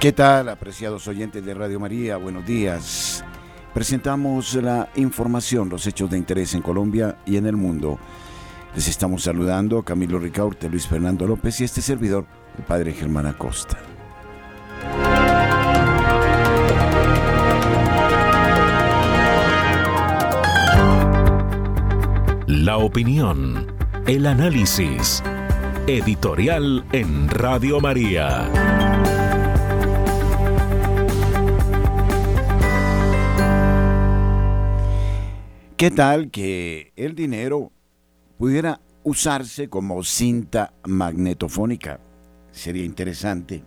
¿Qué tal, apreciados oyentes de Radio María? Buenos días. Presentamos la información, los hechos de interés en Colombia y en el mundo. Les estamos saludando Camilo Ricaurte, Luis Fernando López y este servidor, el Padre Germán Acosta. La opinión, el análisis, editorial en Radio María. ¿Qué tal que el dinero pudiera usarse como cinta magnetofónica? Sería interesante.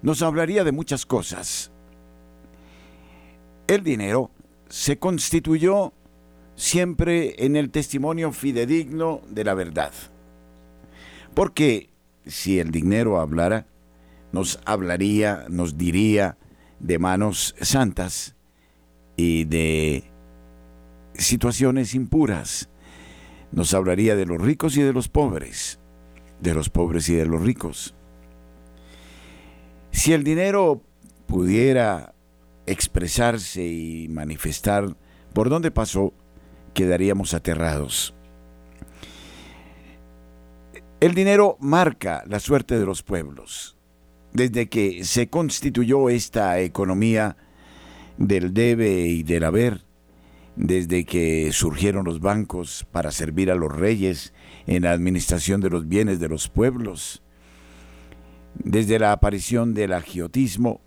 Nos hablaría de muchas cosas. El dinero se constituyó siempre en el testimonio fidedigno de la verdad. Porque si el dinero hablara, nos hablaría, nos diría de manos santas y de situaciones impuras. Nos hablaría de los ricos y de los pobres, de los pobres y de los ricos. Si el dinero pudiera expresarse y manifestar por dónde pasó, quedaríamos aterrados. El dinero marca la suerte de los pueblos. Desde que se constituyó esta economía del debe y del haber, desde que surgieron los bancos para servir a los reyes en la administración de los bienes de los pueblos, desde la aparición del agiotismo,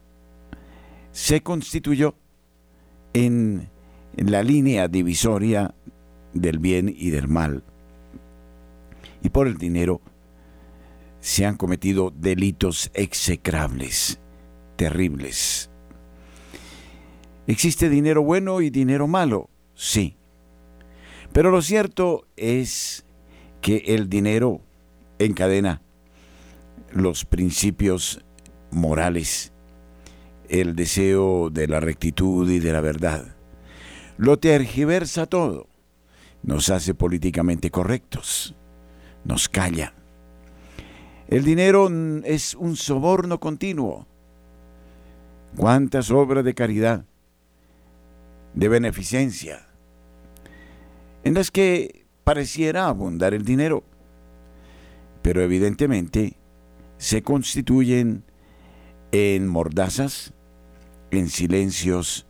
se constituyó en, la línea divisoria del bien y del mal. Y por el dinero se han cometido delitos execrables, terribles. Existe dinero bueno y dinero malo Sí. Pero lo cierto es que el dinero encadena los principios morales, el deseo de la rectitud y de la verdad. Lo tergiversa todo, nos hace políticamente correctos, nos calla. El dinero es un soborno continuo. ¿Cuántas obras de caridad, de beneficencia, en las que pareciera abundar el dinero, pero evidentemente se constituyen en mordazas, en silencios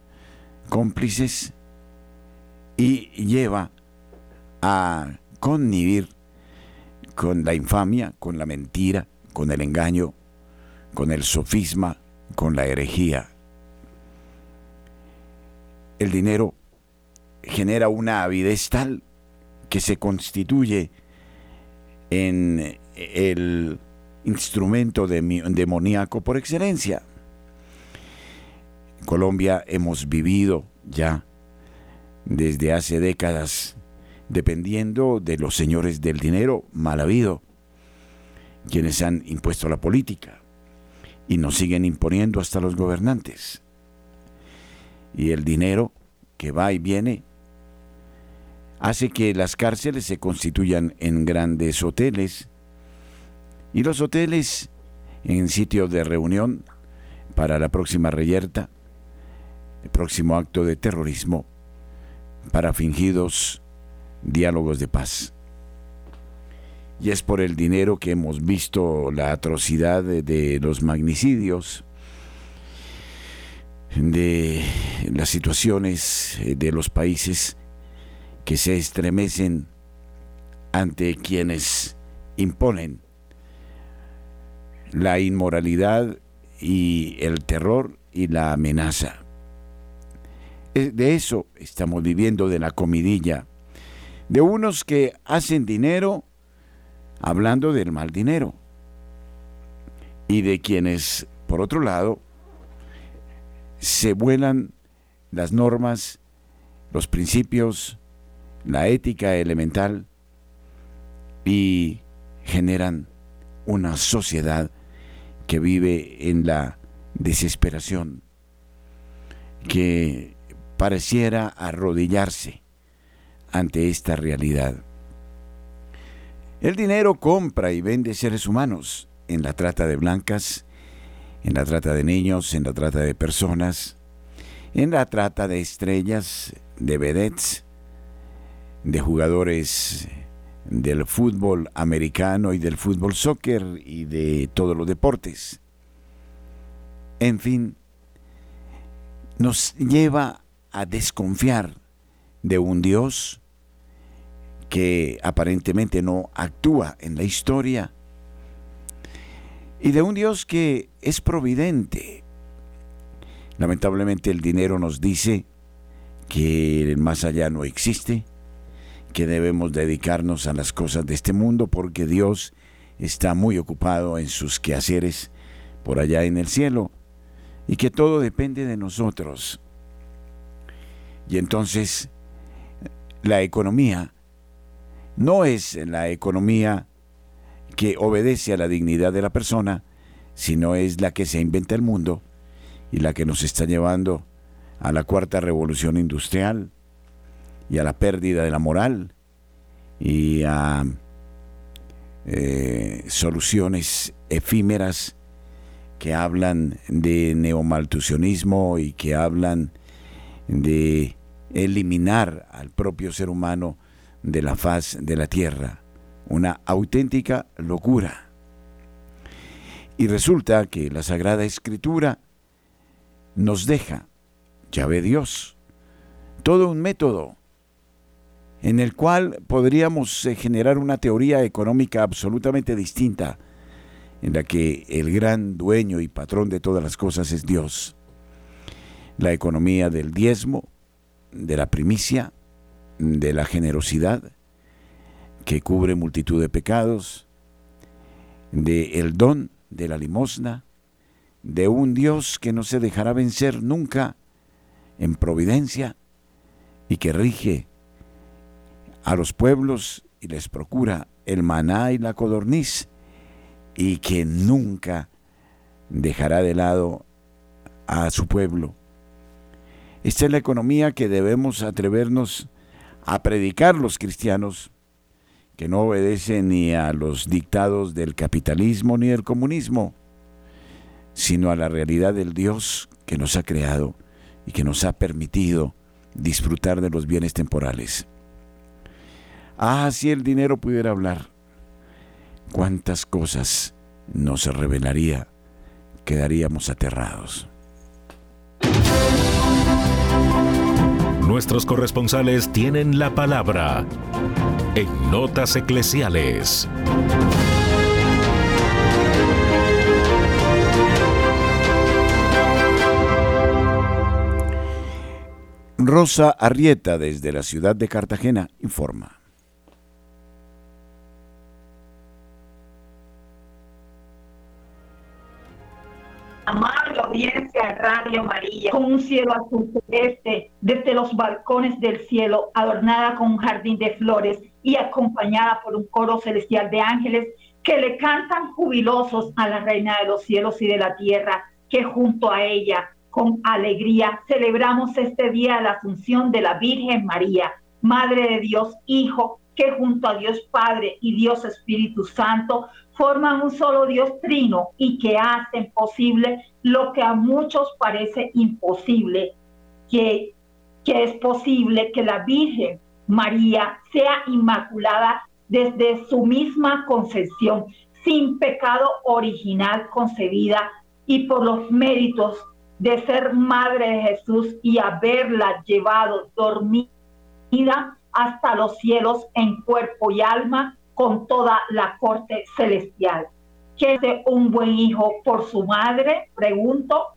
cómplices y lleva a connivir con la infamia, con la mentira, con el engaño, con el sofisma, con la herejía. El dinero genera una avidez tal que se constituye en el instrumento demoníaco por excelencia. En Colombia hemos vivido ya desde hace décadas dependiendo de los señores del dinero mal habido, quienes han impuesto la política y nos siguen imponiendo hasta los gobernantes. Y el dinero que va y viene hace que las cárceles se constituyan en grandes hoteles y los hoteles en sitios de reunión para la próxima reyerta, el próximo acto de terrorismo, para fingidos diálogos de paz. Y es por el dinero que hemos visto la atrocidad de, los magnicidios, de las situaciones de los países que se estremecen ante quienes imponen la inmoralidad y el terror y la amenaza. Eh, de eso estamos viviendo, de la comidilla, de unos que hacen dinero hablando del mal dinero y de quienes por otro lado, se vuelan las normas, los principios, la ética elemental y generan una sociedad que vive en la desesperación, que pareciera arrodillarse ante esta realidad. El dinero compra y vende seres humanos en la trata de blancas, en la trata de niños, en la trata de personas, en la trata de estrellas, de vedettes, de jugadores del fútbol americano y del fútbol soccer y de todos los deportes. En fin, nos lleva a desconfiar de un Dios que aparentemente no actúa en la historia y de un Dios que es providente. Lamentablemente el dinero nos dice que el más allá no existe, que debemos dedicarnos a las cosas de este mundo porque Dios está muy ocupado en sus quehaceres por allá en el cielo y que todo depende de nosotros. Y entonces la economía no es la economía que obedece a la dignidad de la persona, sino es la que se inventa el mundo y la que nos está llevando a la cuarta revolución industrial y a la pérdida de la moral y a eh, soluciones efímeras que hablan de neomaltusionismo y que hablan de eliminar al propio ser humano de la faz de la tierra una auténtica locura. Y resulta que la Sagrada Escritura nos deja, ya ve Dios, todo un método en el cual podríamos eh, generar una teoría económica absolutamente distinta, en la que el gran dueño y patrón de todas las cosas es Dios. La economía del diezmo, de la primicia, de la generosidad, que cubre multitud de pecados, de el don de la limosna, de un Dios que no se dejará vencer nunca en providencia y que rige a los pueblos y les procura el maná y la codorniz y que nunca dejará de lado a su pueblo. Esta es la economía que debemos atrevernos a predicar los cristianos que no obedece ni a los dictados del capitalismo ni del comunismo, sino a la realidad del Dios que nos ha creado y que nos ha permitido disfrutar de los bienes temporales. Ah, si el dinero pudiera hablar, cuántas cosas nos revelaría, quedaríamos aterrados. Nuestros corresponsales tienen la palabra en Notas Eclesiales. Rosa Arrieta desde la ciudad de Cartagena informa. Amable audiencia Radio María, con un cielo azul celeste desde los balcones del cielo, adornada con un jardín de flores y acompañada por un coro celestial de ángeles que le cantan jubilosos a la Reina de los cielos y de la tierra, que junto a ella, con alegría, celebramos este día la Asunción de la Virgen María, Madre de Dios, Hijo, que junto a Dios Padre y Dios Espíritu Santo forman un solo Dios trino y que hacen posible lo que a muchos parece imposible, que, que es posible que la Virgen María sea inmaculada desde su misma concepción, sin pecado original concebida y por los méritos de ser madre de Jesús y haberla llevado dormida hasta los cielos en cuerpo y alma con toda la corte celestial. ¿Qué es un buen hijo por su madre? Pregunto.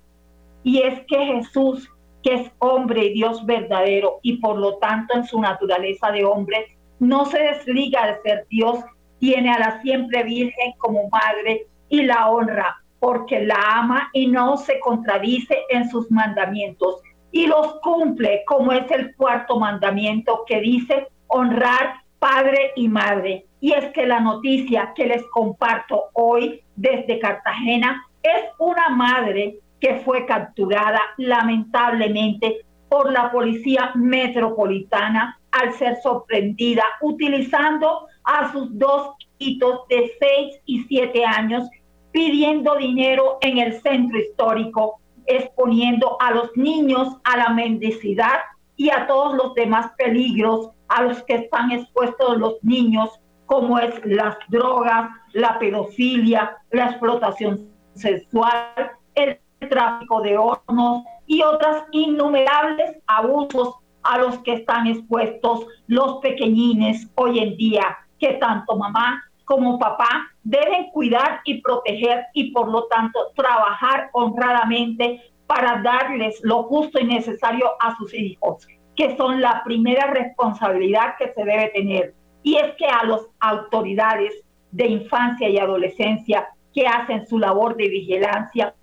Y es que Jesús que es hombre y Dios verdadero y por lo tanto en su naturaleza de hombre, no se desliga de ser Dios, tiene a la siempre Virgen como madre y la honra porque la ama y no se contradice en sus mandamientos y los cumple como es el cuarto mandamiento que dice honrar padre y madre. Y es que la noticia que les comparto hoy desde Cartagena es una madre que fue capturada lamentablemente por la policía metropolitana al ser sorprendida utilizando a sus dos hijitos de 6 y 7 años pidiendo dinero en el centro histórico, exponiendo a los niños a la mendicidad y a todos los demás peligros a los que están expuestos los niños, como es las drogas, la pedofilia, la explotación sexual, el tráfico de hornos y otras innumerables abusos a los que están expuestos los pequeñines hoy en día, que tanto mamá como papá deben cuidar y proteger y por lo tanto trabajar honradamente para darles lo justo y necesario a sus hijos, que son la primera responsabilidad que se debe tener. Y es que a las autoridades de infancia y adolescencia que hacen su labor de vigilancia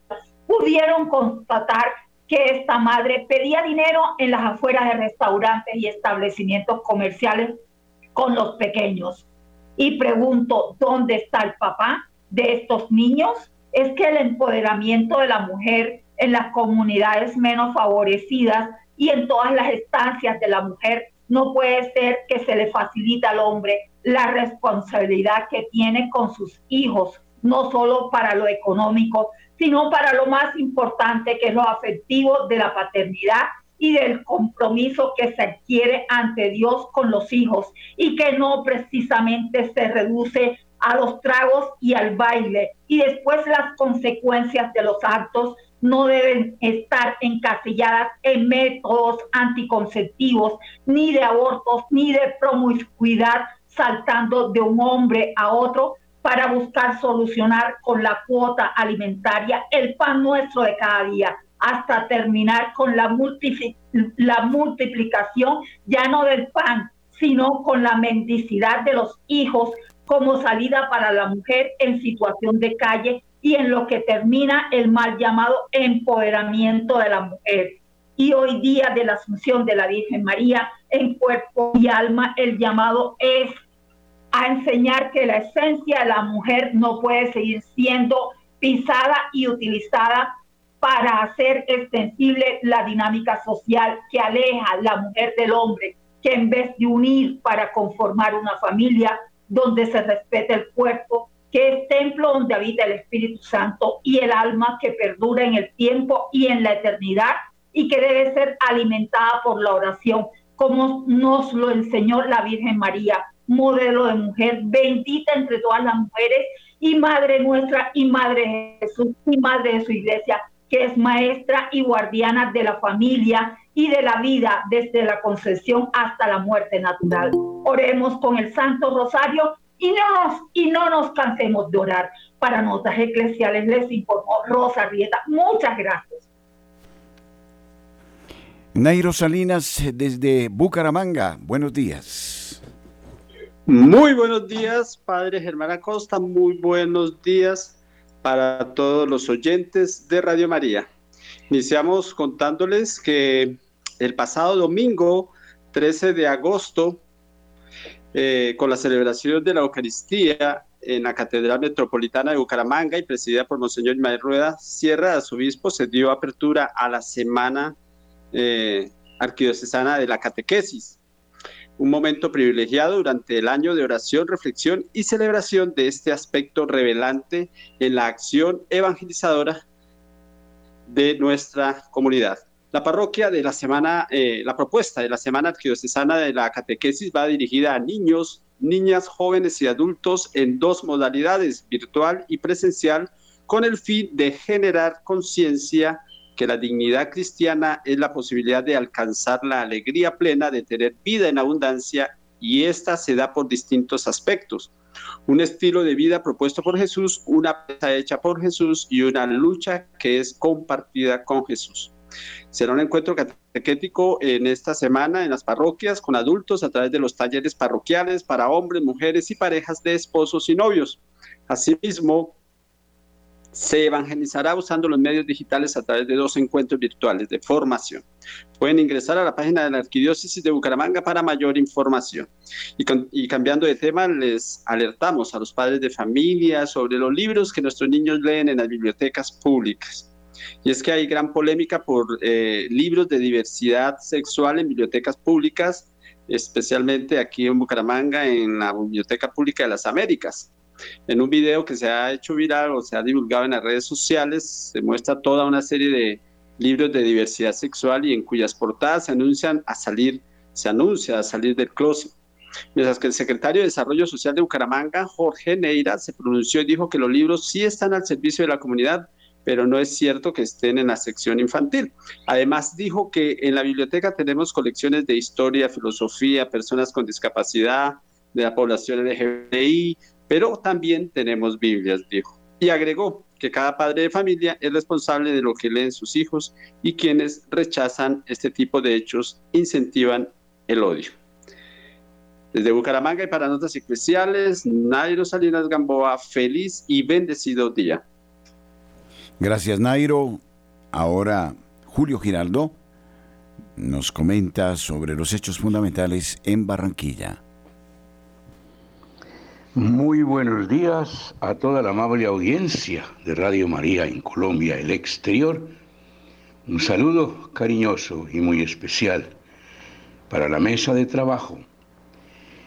pudieron constatar que esta madre pedía dinero en las afueras de restaurantes y establecimientos comerciales con los pequeños y pregunto, ¿dónde está el papá de estos niños? Es que el empoderamiento de la mujer en las comunidades menos favorecidas y en todas las estancias de la mujer no puede ser que se le facilite al hombre la responsabilidad que tiene con sus hijos, no solo para lo económico, sino para lo más importante que es lo afectivo de la paternidad y del compromiso que se adquiere ante Dios con los hijos y que no precisamente se reduce a los tragos y al baile. Y después las consecuencias de los actos no deben estar encasilladas en métodos anticonceptivos, ni de abortos, ni de promiscuidad, saltando de un hombre a otro para buscar solucionar con la cuota alimentaria el pan nuestro de cada día hasta terminar con la, la multiplicación ya no del pan, sino con la mendicidad de los hijos como salida para la mujer en situación de calle y en lo que termina el mal llamado empoderamiento de la mujer. Y hoy día de la Asunción de la Virgen María en cuerpo y alma, el llamado es a enseñar que la esencia de la mujer no puede seguir siendo pisada y utilizada para hacer extensible la dinámica social que aleja la mujer del hombre, que en vez de unir para conformar una familia donde se respete el cuerpo, que es templo donde habita el Espíritu Santo y el alma que perdura en el tiempo y en la eternidad y que debe ser alimentada por la oración, como nos lo enseñó la Virgen María, modelo de mujer bendita entre todas las mujeres y madre nuestra y madre de Jesús y madre de su iglesia que es maestra y guardiana de la familia y de la vida desde la concepción hasta la muerte natural. Oremos con el Santo Rosario y no nos, y no nos cansemos de orar. Para notas eclesiales les informó Rosa Rieta. Muchas gracias. Nairo Salinas desde Bucaramanga, buenos días. Muy buenos días, Padre Germán Acosta, muy buenos días para todos los oyentes de Radio María. Iniciamos contándoles que el pasado domingo 13 de agosto, eh, con la celebración de la Eucaristía en la Catedral Metropolitana de Bucaramanga y presidida por Monseñor Ismael Rueda Sierra, su obispo, se dio apertura a la Semana eh, Arquidiocesana de la Catequesis un momento privilegiado durante el año de oración, reflexión y celebración de este aspecto revelante en la acción evangelizadora de nuestra comunidad. La parroquia de la semana, eh, la propuesta de la semana arquidiocesana de la catequesis va dirigida a niños, niñas, jóvenes y adultos en dos modalidades, virtual y presencial, con el fin de generar conciencia que la dignidad cristiana es la posibilidad de alcanzar la alegría plena de tener vida en abundancia y esta se da por distintos aspectos. Un estilo de vida propuesto por Jesús, una pesa hecha por Jesús y una lucha que es compartida con Jesús. Será un encuentro catequético en esta semana en las parroquias con adultos a través de los talleres parroquiales para hombres, mujeres y parejas de esposos y novios. Asimismo, Se evangelizará usando los medios digitales a través de dos encuentros virtuales de formación. Pueden ingresar a la página de la Arquidiócesis de Bucaramanga para mayor información. Y, cambiando de tema, les alertamos a los padres de familia sobre los libros que nuestros niños leen en las bibliotecas públicas. Y es que hay gran polémica por eh, libros de diversidad sexual en bibliotecas públicas, especialmente aquí en Bucaramanga, en la Biblioteca Pública de las Américas. En un video que se ha hecho viral o se ha divulgado en las redes sociales, se muestra toda una serie de libros de diversidad sexual y en cuyas portadas se anuncian a salir, se anuncia a salir del closet. Mientras que el secretario de Desarrollo Social de Bucaramanga, Jorge Neira, se pronunció y dijo que los libros sí están al servicio de la comunidad, pero no es cierto que estén en la sección infantil. Además, dijo que en la biblioteca tenemos colecciones de historia, filosofía, personas con discapacidad, de la población LGBTI, pero también tenemos Biblias, dijo. Y agregó que cada padre de familia es responsable de lo que leen sus hijos y quienes rechazan este tipo de hechos incentivan el odio. Desde Bucaramanga y para notas especiales, Nairo Salinas Gamboa, feliz y bendecido día. Gracias Nairo. Ahora Julio Giraldo nos comenta sobre los hechos fundamentales en Barranquilla. Muy buenos días a toda la amable audiencia de Radio María en Colombia, el exterior. Un saludo cariñoso y muy especial para la mesa de trabajo.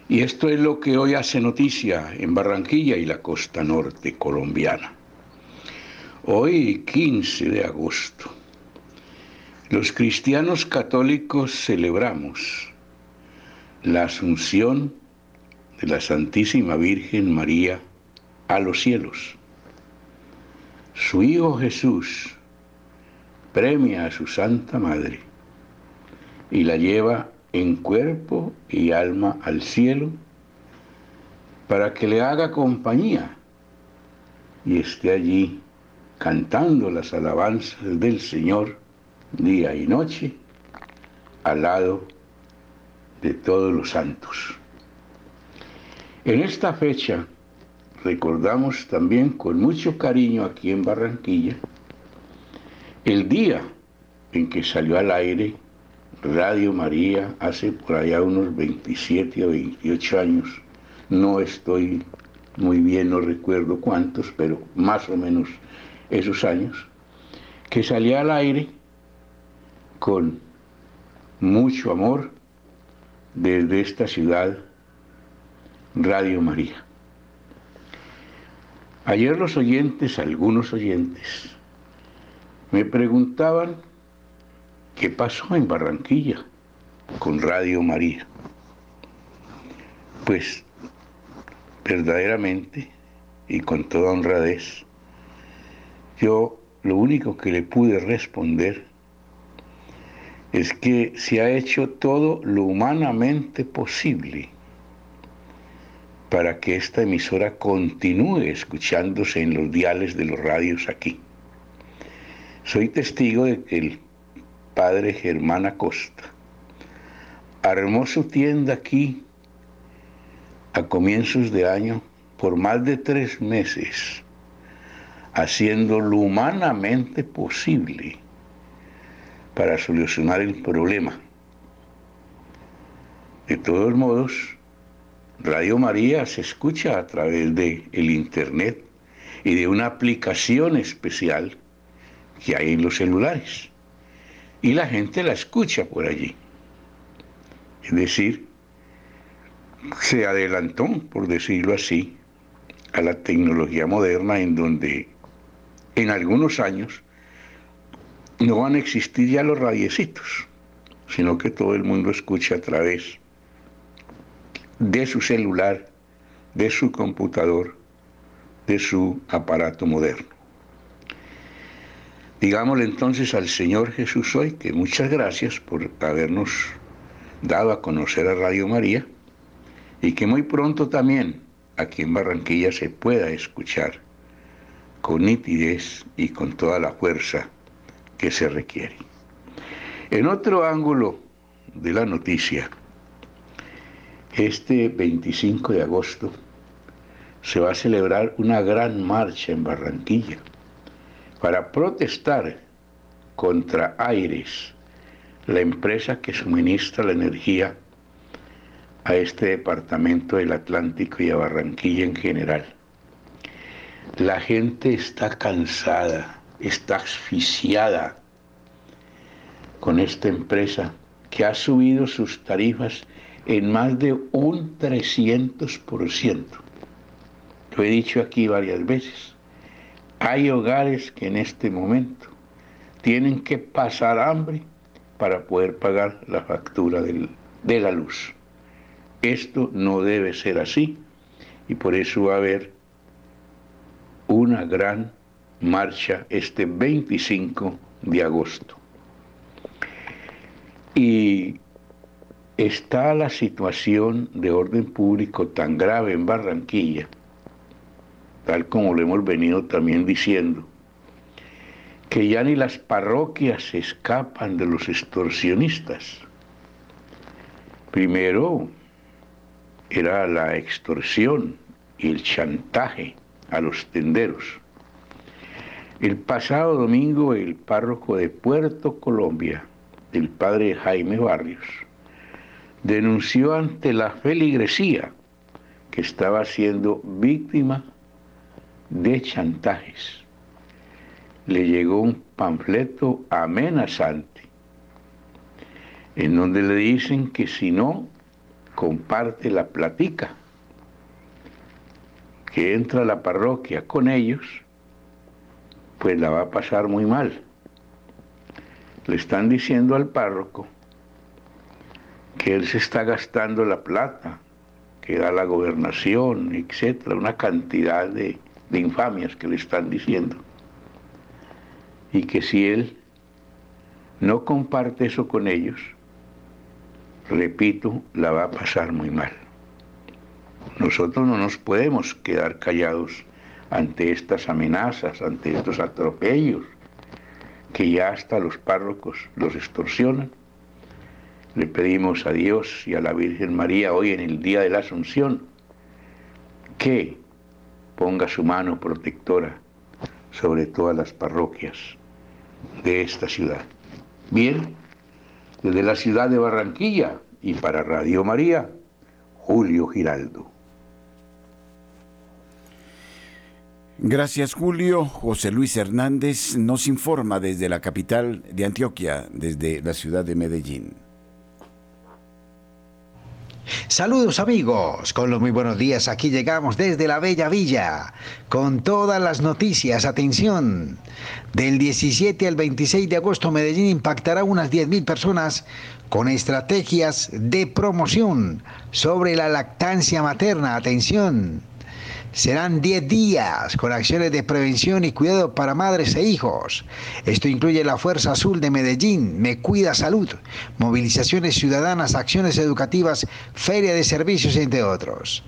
Y esto es lo que hoy hace noticia en Barranquilla y la costa norte colombiana. Hoy, 15 de agosto, los cristianos católicos celebramos la asunción de la Santísima Virgen María a los cielos. Su Hijo Jesús premia a su Santa Madre y la lleva en cuerpo y alma al cielo para que le haga compañía y esté allí cantando las alabanzas del Señor día y noche al lado de todos los santos. En esta fecha recordamos también con mucho cariño aquí en Barranquilla el día en que salió al aire Radio María hace por allá unos 27 o 28 años. No estoy muy bien, no recuerdo cuántos, pero más o menos esos años, que salía al aire con mucho amor desde esta ciudad Radio María. Ayer los oyentes, algunos oyentes, me preguntaban qué pasó en Barranquilla con Radio María. Pues verdaderamente y con toda honradez, yo lo único que le pude responder es que se ha hecho todo lo humanamente posible para que esta emisora continúe escuchándose en los diales de los radios aquí. Soy testigo de que el padre Germán Acosta armó su tienda aquí a comienzos de año por más de tres meses, haciendo lo humanamente posible para solucionar el problema. De todos modos, Radio María se escucha a través de el internet y de una aplicación especial que hay en los celulares. Y la gente la escucha por allí. Es decir, se adelantó, por decirlo así, a la tecnología moderna en donde en algunos años no van a existir ya los radiecitos, sino que todo el mundo escucha a través de su celular, de su computador, de su aparato moderno. Digámosle entonces al Señor Jesús hoy que muchas gracias por habernos dado a conocer a Radio María y que muy pronto también aquí en Barranquilla se pueda escuchar con nitidez y con toda la fuerza que se requiere. En otro ángulo de la noticia, este 25 de agosto se va a celebrar una gran marcha en Barranquilla. para protestar contra Aires, la empresa que suministra la energía a este departamento del Atlántico y a Barranquilla en general. La gente está cansada, está asfixiada con esta empresa que ha subido sus tarifas en más de un 300%. Lo he dicho aquí varias veces. Hay hogares que en este momento tienen que pasar hambre para poder pagar la factura de la luz. Esto no debe ser así y por eso va a haber una gran marcha este 25 de agosto. Y está la situación de orden público tan grave en Barranquilla, tal como lo hemos venido también diciendo, que ya ni las parroquias se escapan de los extorsionistas. Primero era la extorsión y el chantaje a los tenderos. El pasado domingo el párroco de Puerto Colombia, el padre Jaime Barrios, denunció ante la feligresía que estaba siendo víctima de chantajes. Le llegó un panfleto amenazante en donde le dicen que si no comparte la platica, que entra a la parroquia con ellos, pues la va a pasar muy mal. Le están diciendo al párroco que él se está gastando la plata que da la gobernación, etcétera, una cantidad de, de infamias que le están diciendo. Y que si él no comparte eso con ellos, repito, la va a pasar muy mal. Nosotros no nos podemos quedar callados ante estas amenazas, ante estos atropellos, que ya hasta los párrocos los extorsionan. Le pedimos a Dios y a la Virgen María hoy en el día de la Asunción que ponga su mano protectora sobre todas las parroquias de esta ciudad. Bien, desde la ciudad de Barranquilla y para Radio María, Julio Giraldo. Gracias Julio. José Luis Hernández nos informa desde la capital de Antioquia, desde la ciudad de Medellín. Saludos amigos, con los muy buenos días, aquí llegamos desde la Bella Villa, con todas las noticias, atención, del 17 al 26 de agosto Medellín impactará unas 10.000 personas con estrategias de promoción sobre la lactancia materna, atención. Serán 10 días con acciones de prevención y cuidado para madres e hijos. Esto incluye la Fuerza Azul de Medellín, Me Cuida Salud, movilizaciones ciudadanas, acciones educativas, feria de servicios, entre otros.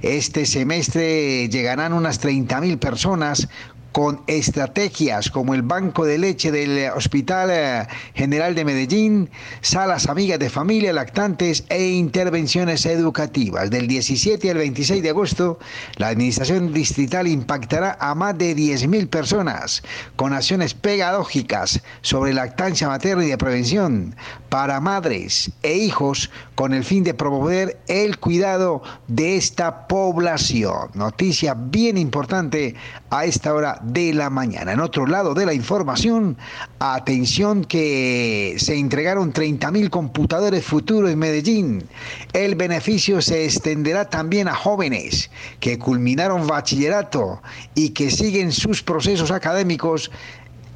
Este semestre llegarán unas 30.000 personas con estrategias como el Banco de Leche del Hospital eh, General de Medellín, salas amigas de familia, lactantes e intervenciones educativas. Del 17 al 26 de agosto, la Administración Distrital impactará a más de 10.000 personas con acciones pedagógicas sobre lactancia materna y de prevención para madres e hijos con el fin de promover el cuidado de esta población. Noticia bien importante a esta hora de la mañana. En otro lado de la información, atención que se entregaron 30.000 computadores futuros en Medellín. El beneficio se extenderá también a jóvenes que culminaron bachillerato y que siguen sus procesos académicos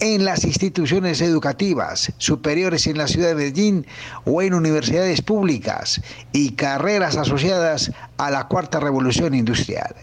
en las instituciones educativas superiores en la ciudad de Medellín o en universidades públicas y carreras asociadas a la cuarta revolución industrial.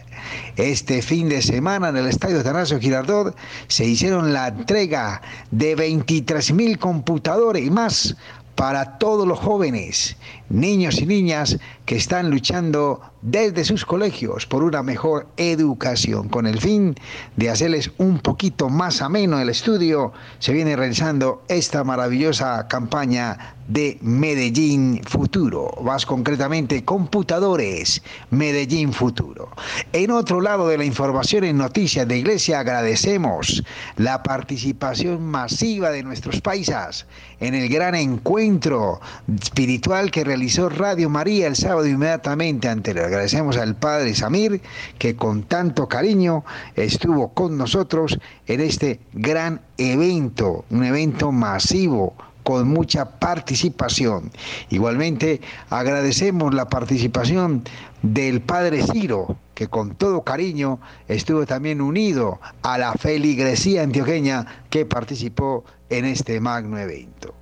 Este fin de semana en el Estadio Atanasio Girardot se hicieron la entrega de 23 mil computadores y más para todos los jóvenes, niños y niñas que están luchando desde sus colegios por una mejor educación. Con el fin de hacerles un poquito más ameno el estudio, se viene realizando esta maravillosa campaña de Medellín Futuro, más concretamente computadores Medellín Futuro. En otro lado de la información en Noticias de Iglesia agradecemos la participación masiva de nuestros paisas en el gran encuentro espiritual que realizó Radio María el sábado inmediatamente anterior. Agradecemos al Padre Samir que con tanto cariño estuvo con nosotros en este gran evento, un evento masivo con mucha participación. Igualmente agradecemos la participación del padre Ciro, que con todo cariño estuvo también unido a la feligresía antioqueña que participó en este magno evento.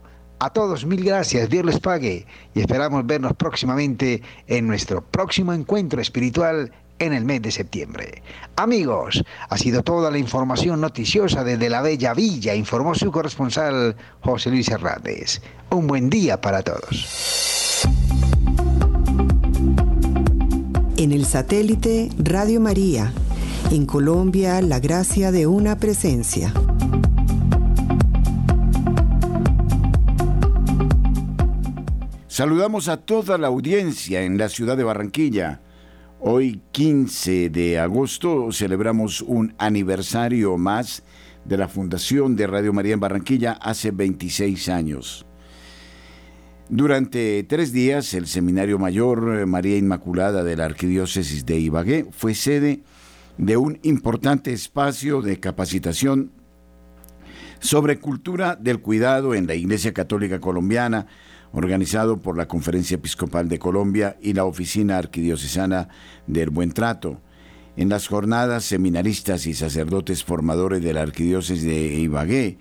A todos mil gracias, Dios les pague y esperamos vernos próximamente en nuestro próximo encuentro espiritual en el mes de septiembre. Amigos, ha sido toda la información noticiosa desde la Bella Villa, informó su corresponsal José Luis Hernández. Un buen día para todos. En el satélite Radio María, en Colombia, la gracia de una presencia. Saludamos a toda la audiencia en la ciudad de Barranquilla Hoy 15 de agosto celebramos un aniversario más de la fundación de Radio María en Barranquilla hace 26 años. Durante tres días, el Seminario Mayor María Inmaculada de la Arquidiócesis de Ibagué fue sede de un importante espacio de capacitación sobre cultura del cuidado en la Iglesia Católica Colombiana, organizado por la Conferencia Episcopal de Colombia y la Oficina Arquidiocesana del Buen Trato. En las jornadas, seminaristas y sacerdotes formadores de la Arquidiócesis de Ibagué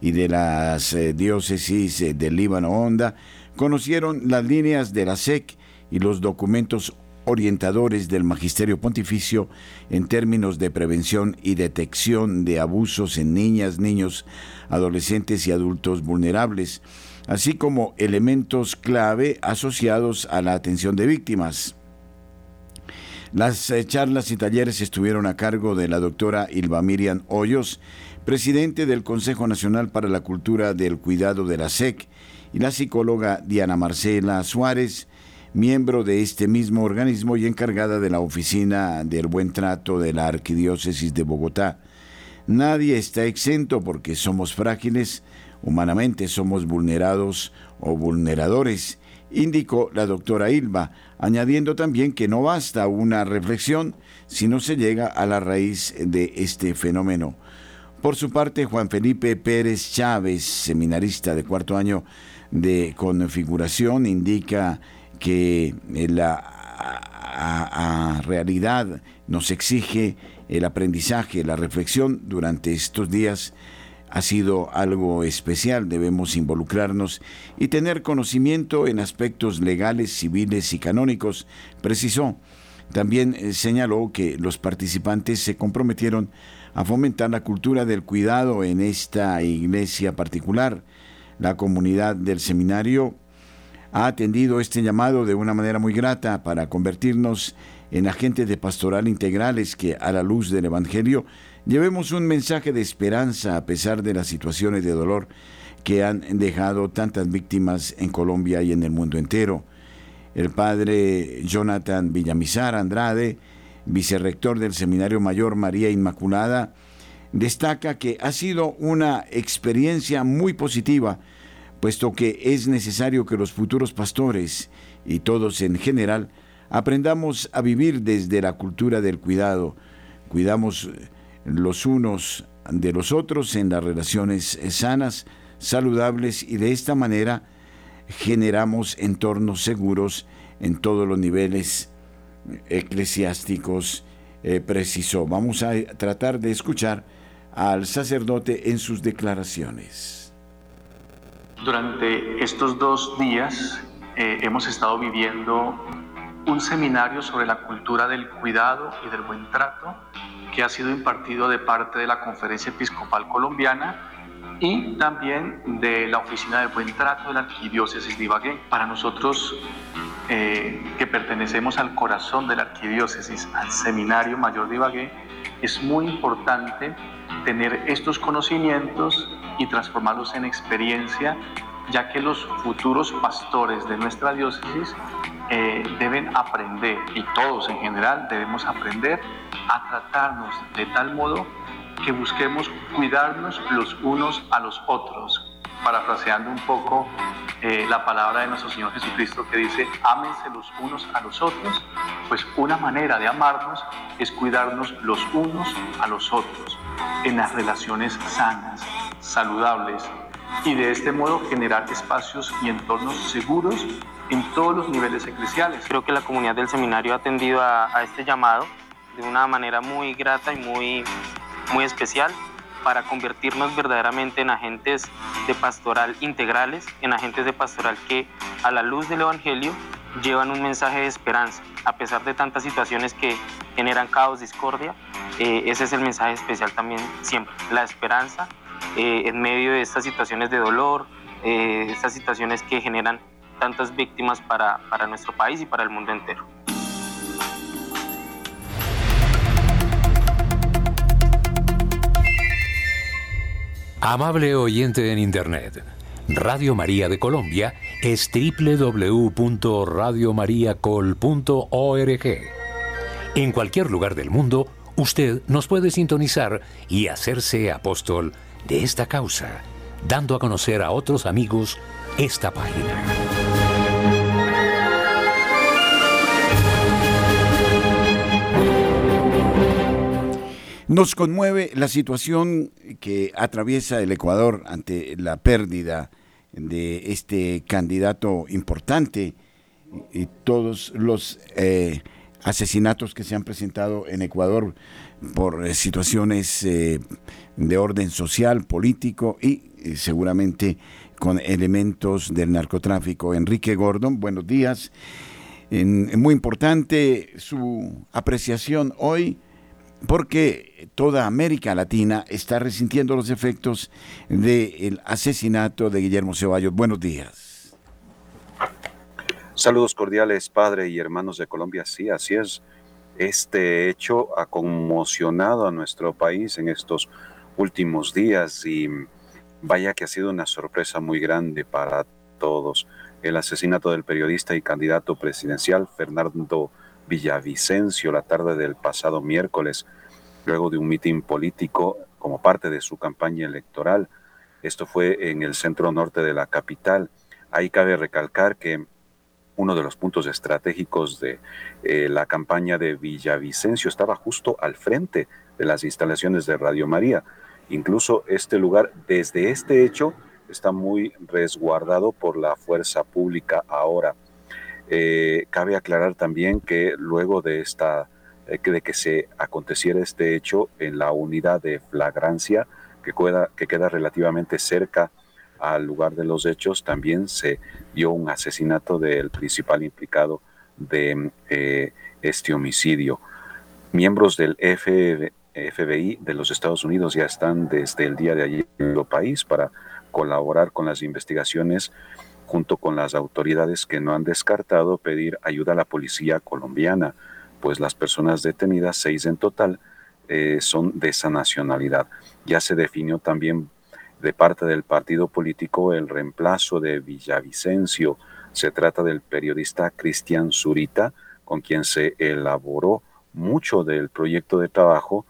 y de las eh, diócesis eh, del Líbano Honda conocieron las líneas de la SEC y los documentos orientadores del Magisterio Pontificio en términos de prevención y detección de abusos en niñas, niños, adolescentes y adultos vulnerables así como elementos clave asociados a la atención de víctimas. Las eh, charlas y talleres estuvieron a cargo de la doctora Ilva Miriam Hoyos, presidente del Consejo Nacional para la Cultura del Cuidado de la SEC, y la psicóloga Diana Marcela Suárez, miembro de este mismo organismo y encargada de la Oficina del Buen Trato de la Arquidiócesis de Bogotá. Nadie está exento porque somos frágiles, Humanamente somos vulnerados o vulneradores, indicó la doctora Ilva, añadiendo también que no basta una reflexión si no se llega a la raíz de este fenómeno. Por su parte, Juan Felipe Pérez Chávez, seminarista de cuarto año de configuración, indica que la realidad nos exige el aprendizaje, la reflexión durante estos días ha sido algo especial, debemos involucrarnos y tener conocimiento en aspectos legales, civiles y canónicos, precisó. También eh, señaló que los participantes se comprometieron a fomentar la cultura del cuidado en esta iglesia particular. La comunidad del seminario ha atendido este llamado de una manera muy grata para convertirnos en agentes de pastoral integrales que, a la luz del Evangelio, Llevemos un mensaje de esperanza a pesar de las situaciones de dolor que han dejado tantas víctimas en Colombia y en el mundo entero. El padre Jonathan Villamizar Andrade, vicerrector del Seminario Mayor María Inmaculada, destaca que ha sido una experiencia muy positiva, puesto que es necesario que los futuros pastores y todos en general aprendamos a vivir desde la cultura del cuidado. Cuidamos los unos de los otros en las relaciones sanas, saludables y de esta manera generamos entornos seguros en todos los niveles eclesiásticos eh, preciso. Vamos a tratar de escuchar al sacerdote en sus declaraciones. Durante estos dos días eh, hemos estado viviendo un seminario sobre la cultura del cuidado y del buen trato que ha sido impartido de parte de la Conferencia Episcopal Colombiana y también de la Oficina de Buen Trato de la Arquidiócesis de Ibagué. Para nosotros eh, que pertenecemos al corazón de la Arquidiócesis, al Seminario Mayor de Ibagué, es muy importante tener estos conocimientos y transformarlos en experiencia, ya que los futuros pastores de nuestra diócesis eh, deben aprender, y todos en general debemos aprender a tratarnos de tal modo que busquemos cuidarnos los unos a los otros, parafraseando un poco eh, la palabra de nuestro Señor Jesucristo que dice, ámense los unos a los otros, pues una manera de amarnos es cuidarnos los unos a los otros en las relaciones sanas, saludables y de este modo generar espacios y entornos seguros en todos los niveles eclesiales. Creo que la comunidad del seminario ha atendido a, este llamado de una manera muy grata y muy, muy especial para convertirnos verdaderamente en agentes de pastoral integrales, en agentes de pastoral que a la luz del Evangelio llevan un mensaje de esperanza, a pesar de tantas situaciones que generan caos, discordia, eh, ese es el mensaje especial también siempre, la esperanza eh, en medio de estas situaciones de dolor, eh, estas situaciones que generan tantas víctimas para, para nuestro país y para el mundo entero. Amable oyente en Internet, Radio María de Colombia es www.radiomariacol.org. En cualquier lugar del mundo, usted nos puede sintonizar y hacerse apóstol de esta causa, dando a conocer a otros amigos esta página. Nos conmueve la situación que atraviesa el Ecuador ante la pérdida de este candidato importante y todos los eh, asesinatos que se han presentado en Ecuador por eh, situaciones eh, de orden social, político y seguramente con elementos del narcotráfico. Enrique Gordon, buenos días. muy importante su apreciación hoy porque toda América Latina está resintiendo los efectos del asesinato de Guillermo Ceballos. Buenos días. Saludos cordiales, padre y hermanos de Colombia. Sí, así es. Este hecho ha conmocionado a nuestro país en estos últimos días y vaya que ha sido una sorpresa muy grande para todos. El asesinato del periodista y candidato presidencial Fernando Villavicencio la tarde del pasado miércoles, luego de un mitin político como parte de su campaña electoral. Esto fue en el centro norte de la capital. Ahí cabe recalcar que uno de los puntos estratégicos de eh, la campaña de Villavicencio estaba justo al frente de las instalaciones de Radio María. Incluso este lugar, desde este hecho, está muy resguardado por la fuerza pública ahora. Eh, cabe aclarar también que luego de esta eh, de que se aconteciera este hecho en la unidad de flagrancia que queda, que queda relativamente cerca al lugar de los hechos, también se dio un asesinato del principal implicado de eh, este homicidio. Miembros del FBI de los Estados Unidos ya están desde el día de ayer en el país para colaborar con las investigaciones junto con las autoridades que no han descartado pedir ayuda a la policía colombiana, pues las personas detenidas, seis en total, eh, son de esa nacionalidad. Ya se definió también de parte del partido político el reemplazo de Villavicencio. Se trata del periodista Cristian Zurita, con quien se elaboró mucho del proyecto de trabajo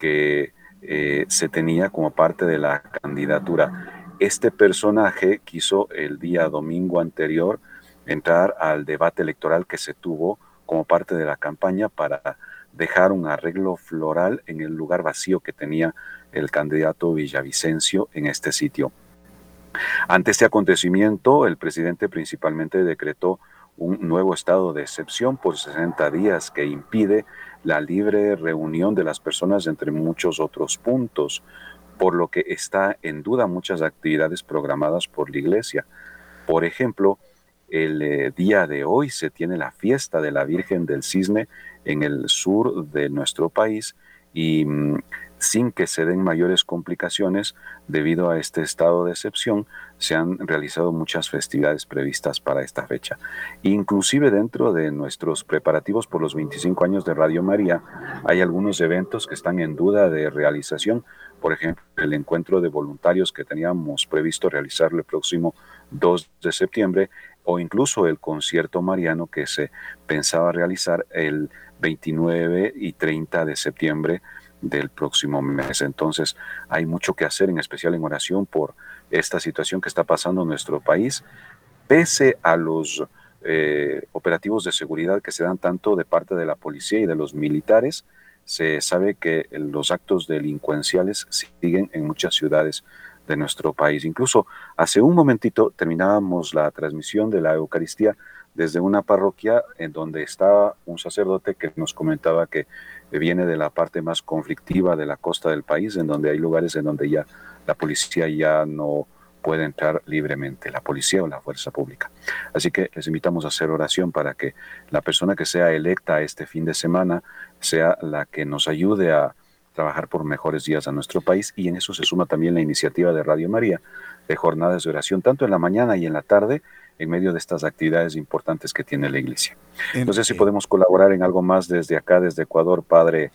que eh, se tenía como parte de la candidatura. Este personaje quiso el día domingo anterior entrar al debate electoral que se tuvo como parte de la campaña para dejar un arreglo floral en el lugar vacío que tenía el candidato Villavicencio en este sitio. Ante este acontecimiento, el presidente principalmente decretó un nuevo estado de excepción por 60 días que impide la libre reunión de las personas entre muchos otros puntos por lo que está en duda muchas actividades programadas por la iglesia. Por ejemplo, el eh, día de hoy se tiene la fiesta de la Virgen del Cisne en el sur de nuestro país y mm, sin que se den mayores complicaciones debido a este estado de excepción, se han realizado muchas festividades previstas para esta fecha. Inclusive dentro de nuestros preparativos por los 25 años de Radio María, hay algunos eventos que están en duda de realización. Por ejemplo, el encuentro de voluntarios que teníamos previsto realizar el próximo 2 de septiembre o incluso el concierto mariano que se pensaba realizar el 29 y 30 de septiembre del próximo mes. Entonces hay mucho que hacer, en especial en oración por esta situación que está pasando en nuestro país, pese a los eh, operativos de seguridad que se dan tanto de parte de la policía y de los militares, se sabe que los actos delincuenciales siguen en muchas ciudades de nuestro país. Incluso hace un momentito terminábamos la transmisión de la Eucaristía desde una parroquia en donde estaba un sacerdote que nos comentaba que viene de la parte más conflictiva de la costa del país, en donde hay lugares en donde ya la policía ya no puede entrar libremente, la policía o la fuerza pública. Así que les invitamos a hacer oración para que la persona que sea electa este fin de semana sea la que nos ayude a trabajar por mejores días a nuestro país y en eso se suma también la iniciativa de Radio María de jornadas de oración, tanto en la mañana y en la tarde, en medio de estas actividades importantes que tiene la Iglesia. No sé si podemos colaborar en algo más desde acá, desde Ecuador, Padre.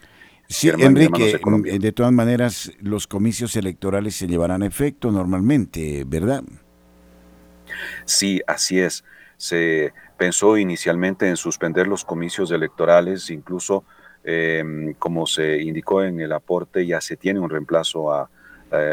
Sí, Enrique, de, de todas maneras, los comicios electorales se llevarán a efecto normalmente, ¿verdad? Sí, así es. Se pensó inicialmente en suspender los comicios electorales, incluso em, como se indicó en el aporte, ya se tiene un reemplazo a,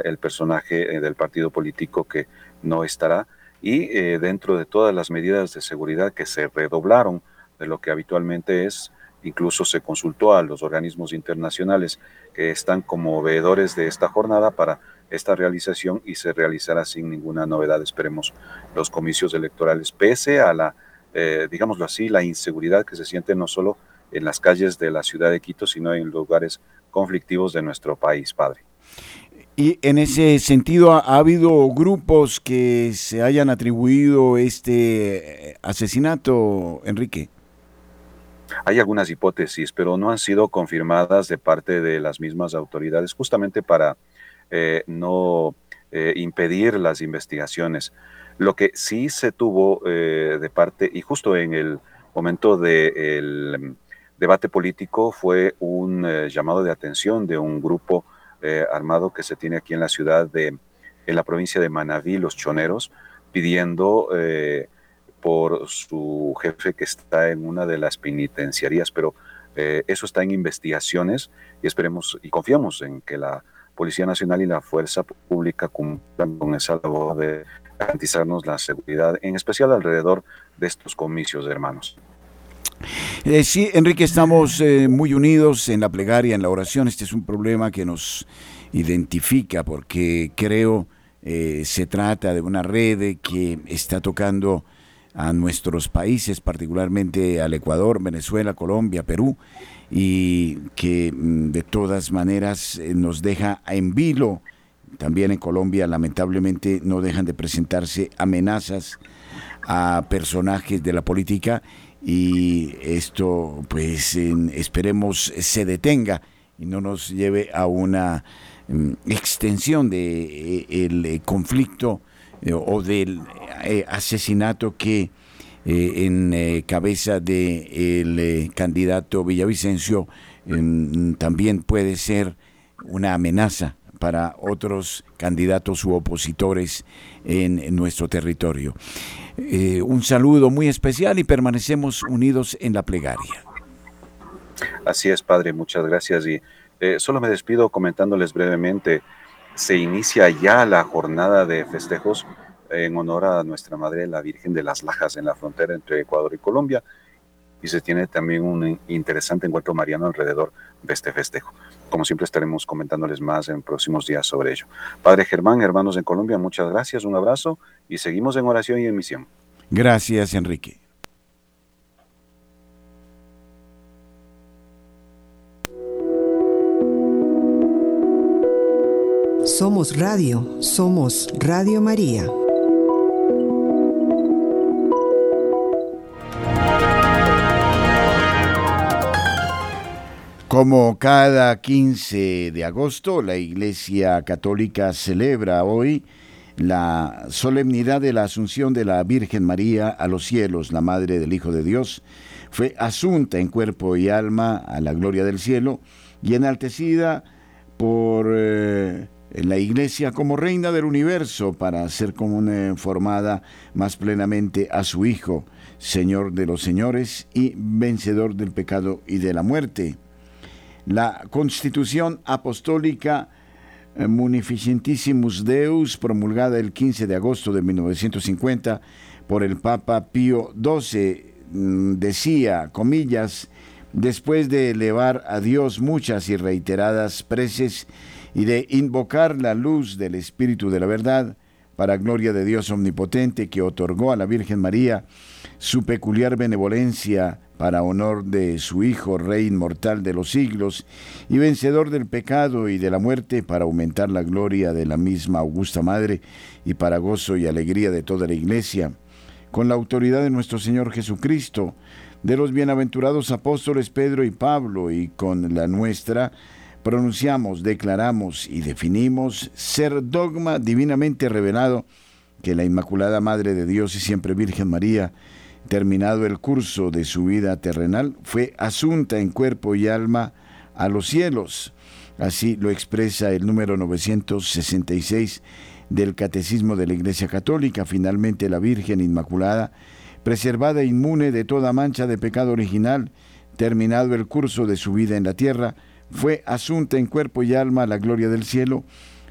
el personaje eh, del partido político que no estará y eh, dentro de todas las medidas de seguridad que se redoblaron de lo que habitualmente es, incluso se consultó a los organismos internacionales que están como veedores de esta jornada para esta realización y se realizará sin ninguna novedad, esperemos, los comicios electorales, pese a la, eh, digámoslo así, la inseguridad que se siente no solo en las calles de la ciudad de Quito, sino en lugares conflictivos de nuestro país, padre. Y en ese sentido, ¿ha, habido grupos que se hayan atribuido este eh, asesinato, Enrique? Hay algunas hipótesis, pero no han sido confirmadas de parte de las mismas autoridades, justamente para eh, no eh, impedir las investigaciones. Lo que sí se tuvo de parte, y justo en el momento del debate político, fue un llamado de atención de un grupo eh, armado que se tiene aquí en la ciudad de, en la provincia de Manabí, los choneros, pidiendo eh, por su jefe que está en una de las penitenciarías, pero eh, eso está en investigaciones y esperemos y confiamos en que la Policía Nacional y la Fuerza Pública cumplan con esa labor de garantizarnos la seguridad, en especial alrededor de estos comicios, hermanos. Eh, sí, Enrique, estamos eh, muy unidos en la plegaria, en la oración. Este es un problema que nos identifica porque creo eh, se trata de una red que está tocando a nuestros países, particularmente al Ecuador, Venezuela, Colombia, Perú, y que mm, de todas maneras nos deja en vilo. También en Colombia, lamentablemente, no dejan de presentarse amenazas a personajes de la política y esto pues esperemos se detenga y no nos lleve a una mm, extensión de eh, eh, conflicto eh, o del asesinato que en cabeza del de candidato Villavicencio mm, también puede ser una amenaza para otros candidatos u opositores en nuestro territorio. Eh, un saludo muy especial y permanecemos unidos en la plegaria. Así es, Padre, muchas gracias. Y eh, solo me despido comentándoles brevemente, se inicia ya la jornada de festejos en honor a nuestra Madre, la Virgen de las Lajas, en la frontera entre Ecuador y Colombia. Y se tiene también un interesante encuentro mariano alrededor de este festejo. Como siempre estaremos comentándoles más en próximos días sobre ello. Padre Germán, hermanos en Colombia, muchas gracias, un abrazo y seguimos en oración y en misión. Gracias, Enrique. Somos Radio, somos Radio María. Como cada 15 de agosto, la Iglesia Católica celebra hoy la solemnidad de la Asunción de la Virgen María a los cielos, la Madre del Hijo de Dios. Fue asunta en cuerpo y alma a la gloria del cielo y enaltecida por eh, la Iglesia como reina del universo para ser conformada más plenamente a su Hijo, Señor de los señores y vencedor del pecado y de la muerte. La Constitución Apostólica eh, Munificentissimus Deus, promulgada el 15 de agosto de 1950 por el Papa Pío XII, mm, decía, comillas, después de elevar a Dios muchas y reiteradas preces y de invocar la luz del Espíritu de la verdad, para gloria de Dios omnipotente que otorgó a la Virgen María su peculiar benevolencia para honor de su Hijo, Rey inmortal de los siglos y vencedor del pecado y de la muerte, para aumentar la gloria de la misma augusta Madre y para gozo y alegría de toda la Iglesia, con la autoridad de nuestro Señor Jesucristo, de los bienaventurados apóstoles Pedro y Pablo y con la nuestra, pronunciamos, declaramos y definimos ser dogma divinamente revelado que la Inmaculada Madre de Dios y siempre Virgen María, terminado el curso de su vida terrenal, fue asunta en cuerpo y alma a los cielos. Así lo expresa el número 966 del Catecismo de la Iglesia Católica. Finalmente la Virgen Inmaculada, preservada inmune de toda mancha de pecado original, terminado el curso de su vida en la tierra, fue asunta en cuerpo y alma a la gloria del cielo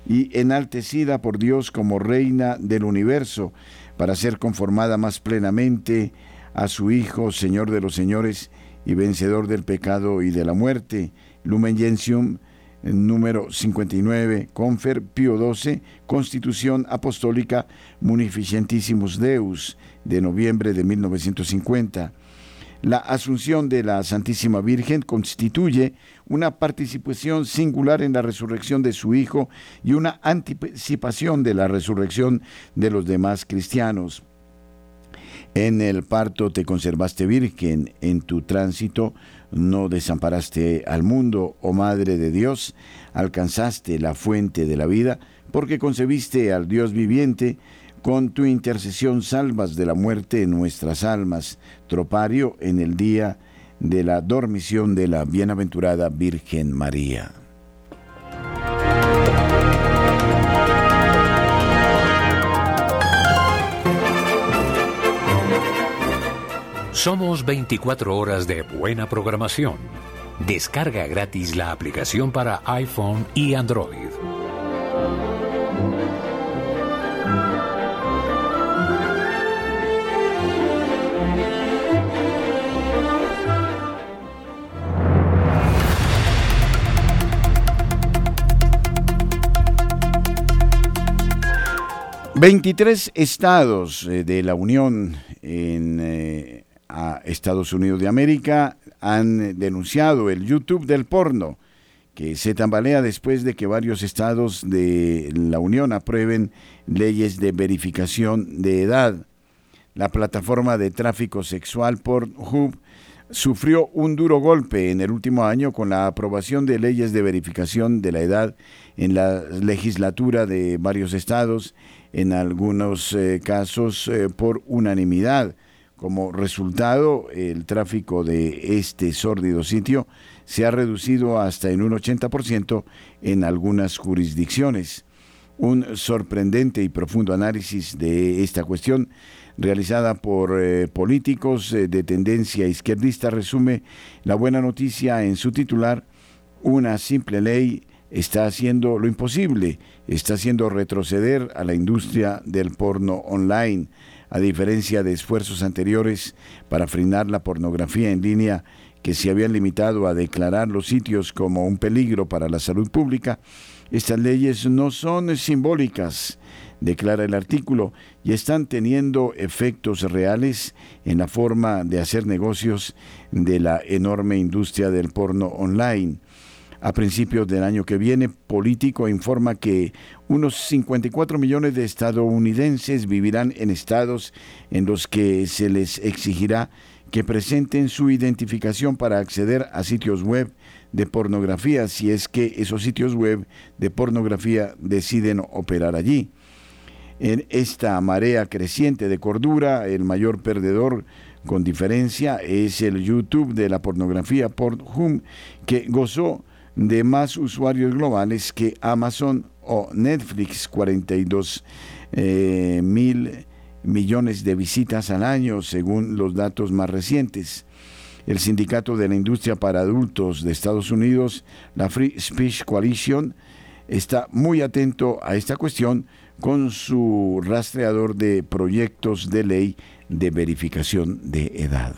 y enaltecida por Dios como reina del universo, para ser conformada más plenamente a su Hijo, Señor de los señores y vencedor del pecado y de la muerte. Lumen Gentium, número 59, Confer Pío XII, Constitución Apostólica Munificentissimus Deus, de noviembre de 1950. La asunción de la Santísima Virgen constituye una participación singular en la resurrección de su Hijo y una anticipación de la resurrección de los demás cristianos. En el parto te conservaste virgen, en tu tránsito no desamparaste al mundo, oh Madre de Dios, alcanzaste la fuente de la vida, porque concebiste al Dios viviente, con tu intercesión salvas de la muerte nuestras almas, tropario en el día de la dormición de la bienaventurada Virgen María. Somos 24 horas de buena programación. Descarga gratis la aplicación para iPhone y Android. 23 estados eh, de la Unión en eh, Estados Unidos de América han denunciado el YouTube del porno, que se tambalea después de que varios estados de la Unión aprueben leyes de verificación de edad. La plataforma de tráfico sexual Pornhub sufrió un duro golpe en el último año con la aprobación de leyes de verificación de la edad en la legislatura de varios estados en algunos eh, casos eh, por unanimidad. Como resultado, el tráfico de este sórdido sitio se ha reducido hasta en un 80% en algunas jurisdicciones. Un sorprendente y profundo análisis de esta cuestión realizada por eh, políticos de tendencia izquierdista resume la buena noticia en su titular, una simple ley está haciendo lo imposible, está haciendo retroceder a la industria del porno online, a diferencia de esfuerzos anteriores para frenar la pornografía en línea que se habían limitado a declarar los sitios como un peligro para la salud pública, estas leyes no son simbólicas, declara el artículo, y están teniendo efectos reales en la forma de hacer negocios de la enorme industria del porno online. A principios del año que viene, Político informa que unos 54 millones de estadounidenses vivirán en estados en los que se les exigirá que presenten su identificación para acceder a sitios web de pornografía si es que esos sitios web de pornografía deciden operar allí. En esta marea creciente de cordura, el mayor perdedor con diferencia es el YouTube de la pornografía Pornhub, que gozó de más usuarios globales que Amazon o Netflix, 42 eh, mil millones de visitas al año, según los datos más recientes. El Sindicato de la Industria para Adultos de Estados Unidos, la Free Speech Coalition, está muy atento a esta cuestión con su rastreador de proyectos de ley de verificación de edad.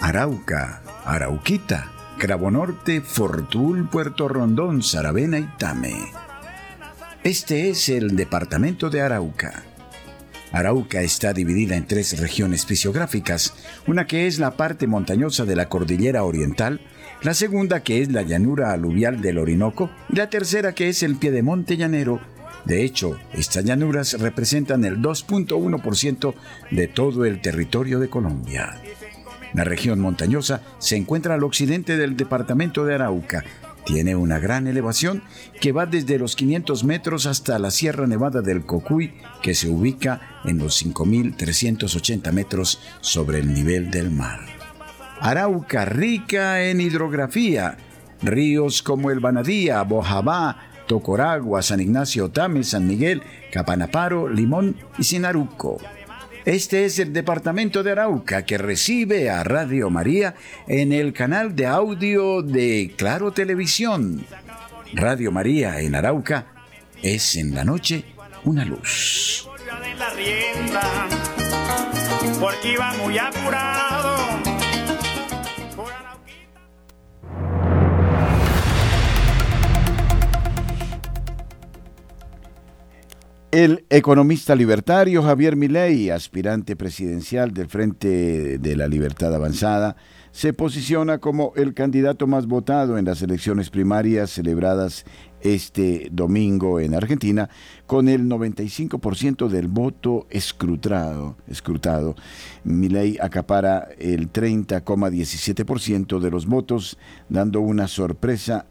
Arauca, Arauquita, Cravo Norte, Fortul, Puerto Rondón, Saravena y Tame. Este es el departamento de Arauca. Arauca está dividida en tres regiones fisiográficas, una que es la parte montañosa de la cordillera oriental, la segunda que es la llanura aluvial del Orinoco y la tercera que es el piedemonte llanero. De hecho, estas llanuras representan el 2.1% de todo el territorio de Colombia. La región montañosa se encuentra al occidente del departamento de Arauca. Tiene una gran elevación que va desde los 500 metros hasta la Sierra Nevada del Cocuy, que se ubica en los 5.380 metros sobre el nivel del mar. Arauca rica en hidrografía. Ríos como el Banadía, Bojabá, Tocoragua, San Ignacio Tame, San Miguel, Capanaparo, Limón y Sinaruco. Este es el departamento de Arauca que recibe a Radio María en el canal de audio de Claro Televisión. Radio María en Arauca es en la noche una luz. El economista libertario Javier Milei, aspirante presidencial del Frente de la Libertad Avanzada, se posiciona como el candidato más votado en las elecciones primarias celebradas este domingo en Argentina, con el 95% del voto escrutado. escrutado. Milei acapara el 30,17% de los votos, dando una sorpresa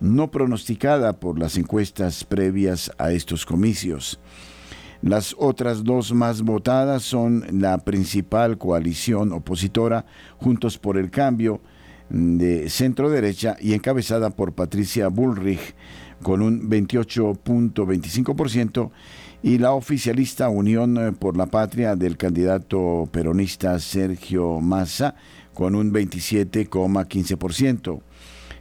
no pronosticada por las encuestas previas a estos comicios. Las otras dos más votadas son la principal coalición opositora, Juntos por el Cambio, de centro derecha y encabezada por Patricia Bullrich con un 28.25% y la oficialista Unión por la Patria del candidato peronista Sergio Massa con un 27,15%.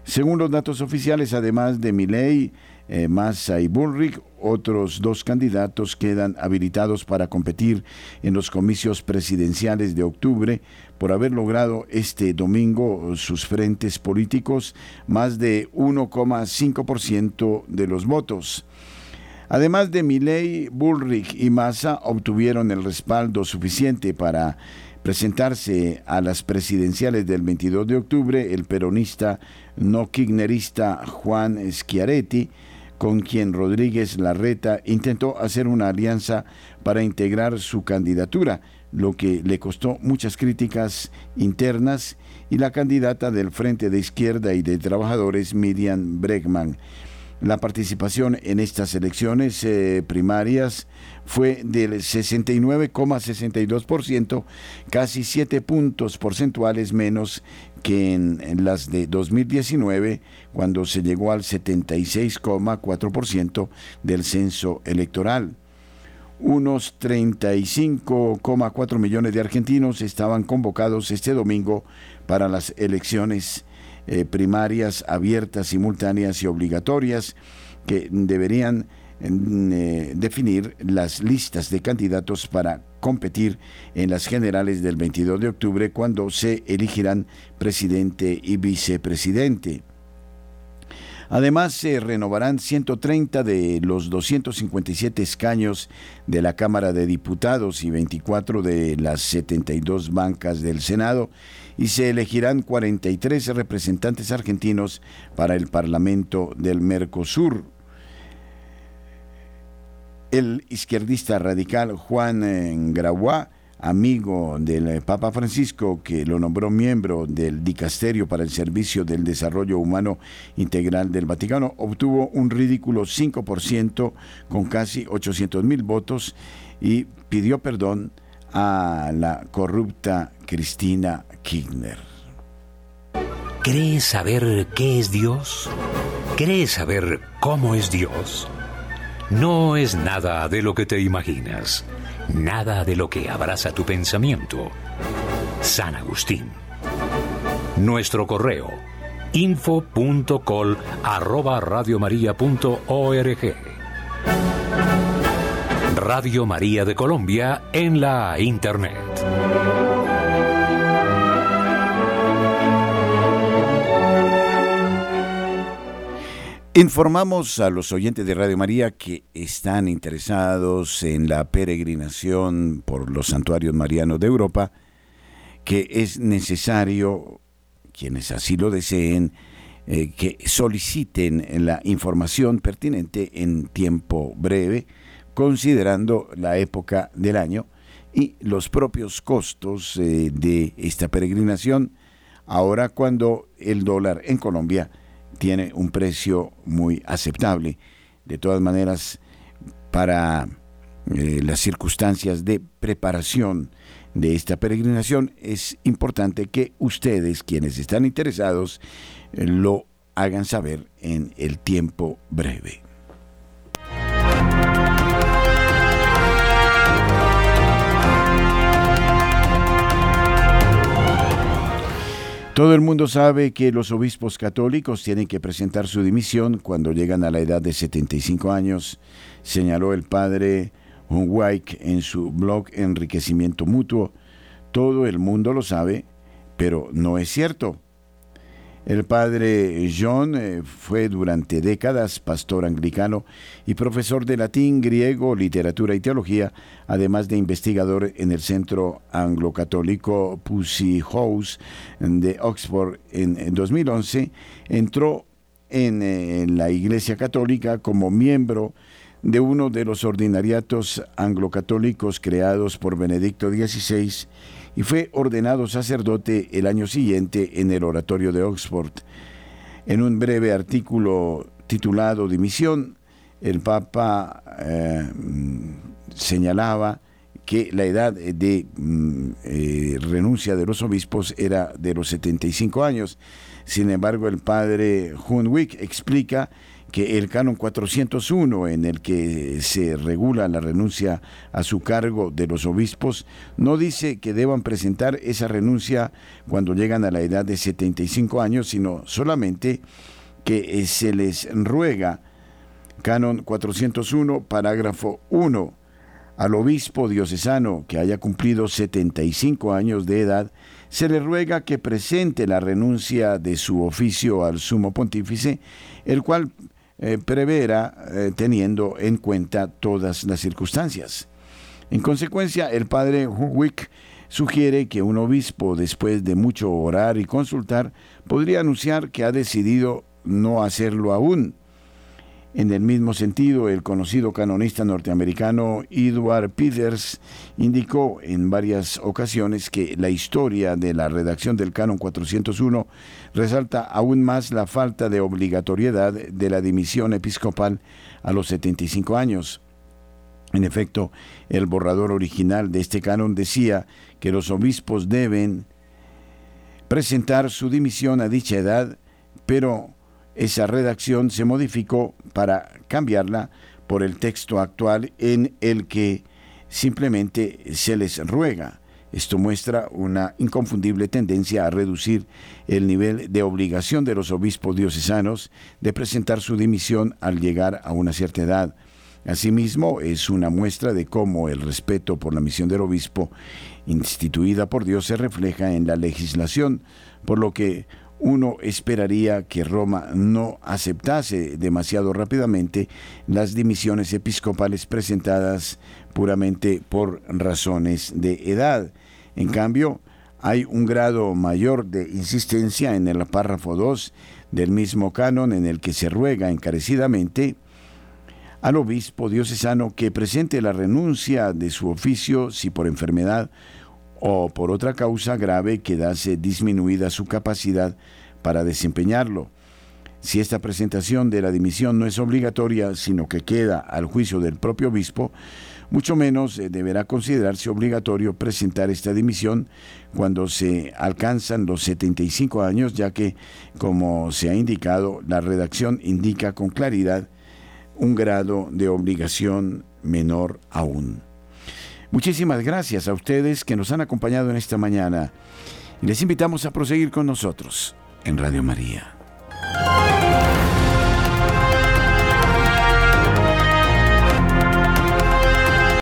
Según los datos oficiales, además de Milei, eh, Massa y Bullrich, otros dos candidatos quedan habilitados para competir en los comicios presidenciales de octubre por haber logrado este domingo sus frentes políticos más de 1,5% de los votos. Además de Milei, Bullrich y Massa obtuvieron el respaldo suficiente para presentarse a las presidenciales del 22 de octubre el peronista no kirchnerista Juan Schiaretti, con quien Rodríguez Larreta intentó hacer una alianza para integrar su candidatura, lo que le costó muchas críticas internas, y la candidata del Frente de Izquierda y de Trabajadores, Miriam Bregman. La participación en estas elecciones eh, primarias fue del 69,62%, casi 7 puntos porcentuales menos que en, las de 2019, cuando se llegó al 76,4% del censo electoral. Unos 35,4 millones de argentinos estaban convocados este domingo para las elecciones eh, primarias abiertas, simultáneas y obligatorias que deberían eh, definir las listas de candidatos para competir en las generales del 22 de octubre cuando se elegirán presidente y vicepresidente. Además, se renovarán 130 de los 257 escaños de la Cámara de Diputados y 24 de las 72 bancas del Senado y se elegirán 43 representantes argentinos para el Parlamento del Mercosur. El izquierdista radical Juan Graua amigo del Papa Francisco, que lo nombró miembro del Dicasterio para el Servicio del Desarrollo Humano Integral del Vaticano, obtuvo un ridículo 5% con casi 800 mil votos y pidió perdón a la corrupta Cristina Kirchner. ¿Crees saber qué es Dios? ¿Crees saber cómo es Dios? No es nada de lo que te imaginas nada de lo que abraza tu pensamiento. San Agustín. Nuestro correo info.col arroba. Radio María de Colombia en la Internet. Informamos a los oyentes de Radio María que están interesados en la peregrinación por los santuarios marianos de Europa, que es necesario, quienes así lo deseen, eh, que soliciten la información pertinente en tiempo breve, considerando la época del año y los propios costos eh, de esta peregrinación, ahora cuando el dólar en Colombia tiene un precio muy aceptable. De todas maneras, para eh, las circunstancias de preparación de esta peregrinación, es importante que ustedes, quienes están interesados, eh, lo hagan saber en el tiempo breve. Todo el mundo sabe que los obispos católicos tienen que presentar su dimisión cuando llegan a la edad de 75 años, señaló el padre Hunwijk en su blog Enriquecimiento Mutuo. Todo el mundo lo sabe, pero no es cierto. El padre John eh, fue durante décadas pastor anglicano y profesor de latín, griego, literatura y teología, además de investigador en el Centro Anglo-Católico Pussy House de Oxford. En 2011 entró en, eh, en la Iglesia Católica como miembro de uno de los ordinariatos anglo-católicos creados por Benedicto XVI y fue ordenado sacerdote el año siguiente en el oratorio de Oxford. En un breve artículo titulado Dimisión, el Papa eh, señalaba que la edad de mm, eh, renuncia de los obispos era de los 75 años. Sin embargo, el padre Hunwick explica que el canon 401 en el que se regula la renuncia a su cargo de los obispos no dice que deban presentar esa renuncia cuando llegan a la edad de 75 años, sino solamente que eh, se les ruega, canon 401, parágrafo 1, al obispo diocesano que haya cumplido 75 años de edad, se le ruega que presente la renuncia de su oficio al sumo pontífice, el cual eh, prevera eh, teniendo en cuenta todas las circunstancias. En consecuencia, el padre Wick sugiere que un obispo, después de mucho orar y consultar, podría anunciar que ha decidido no hacerlo aún, en el mismo sentido, el conocido canonista norteamericano Edward Peters indicó en varias ocasiones que la historia de la redacción del canon 401 resalta aún más la falta de obligatoriedad de la dimisión episcopal a los 75 años. En efecto, el borrador original de este canon decía que los obispos deben presentar su dimisión a dicha edad, pero esa redacción se modificó para cambiarla por el texto actual en el que simplemente se les ruega. Esto muestra una inconfundible tendencia a reducir el nivel de obligación de los obispos diocesanos de presentar su dimisión al llegar a una cierta edad. Asimismo, es una muestra de cómo el respeto por la misión del obispo instituida por Dios se refleja en la legislación, por lo que uno esperaría que Roma no aceptase demasiado rápidamente las dimisiones episcopales presentadas puramente por razones de edad. En cambio, hay un grado mayor de insistencia en el párrafo 2 del mismo canon en el que se ruega encarecidamente al obispo diocesano que presente la renuncia de su oficio si por enfermedad o por otra causa grave quedase disminuida su capacidad para desempeñarlo. Si esta presentación de la dimisión no es obligatoria, sino que queda al juicio del propio obispo, mucho menos eh, deberá considerarse obligatorio presentar esta dimisión cuando se alcanzan los 75 años, ya que, como se ha indicado, la redacción indica con claridad un grado de obligación menor aún. Muchísimas gracias a ustedes que nos han acompañado en esta mañana y les invitamos a proseguir con nosotros en Radio María.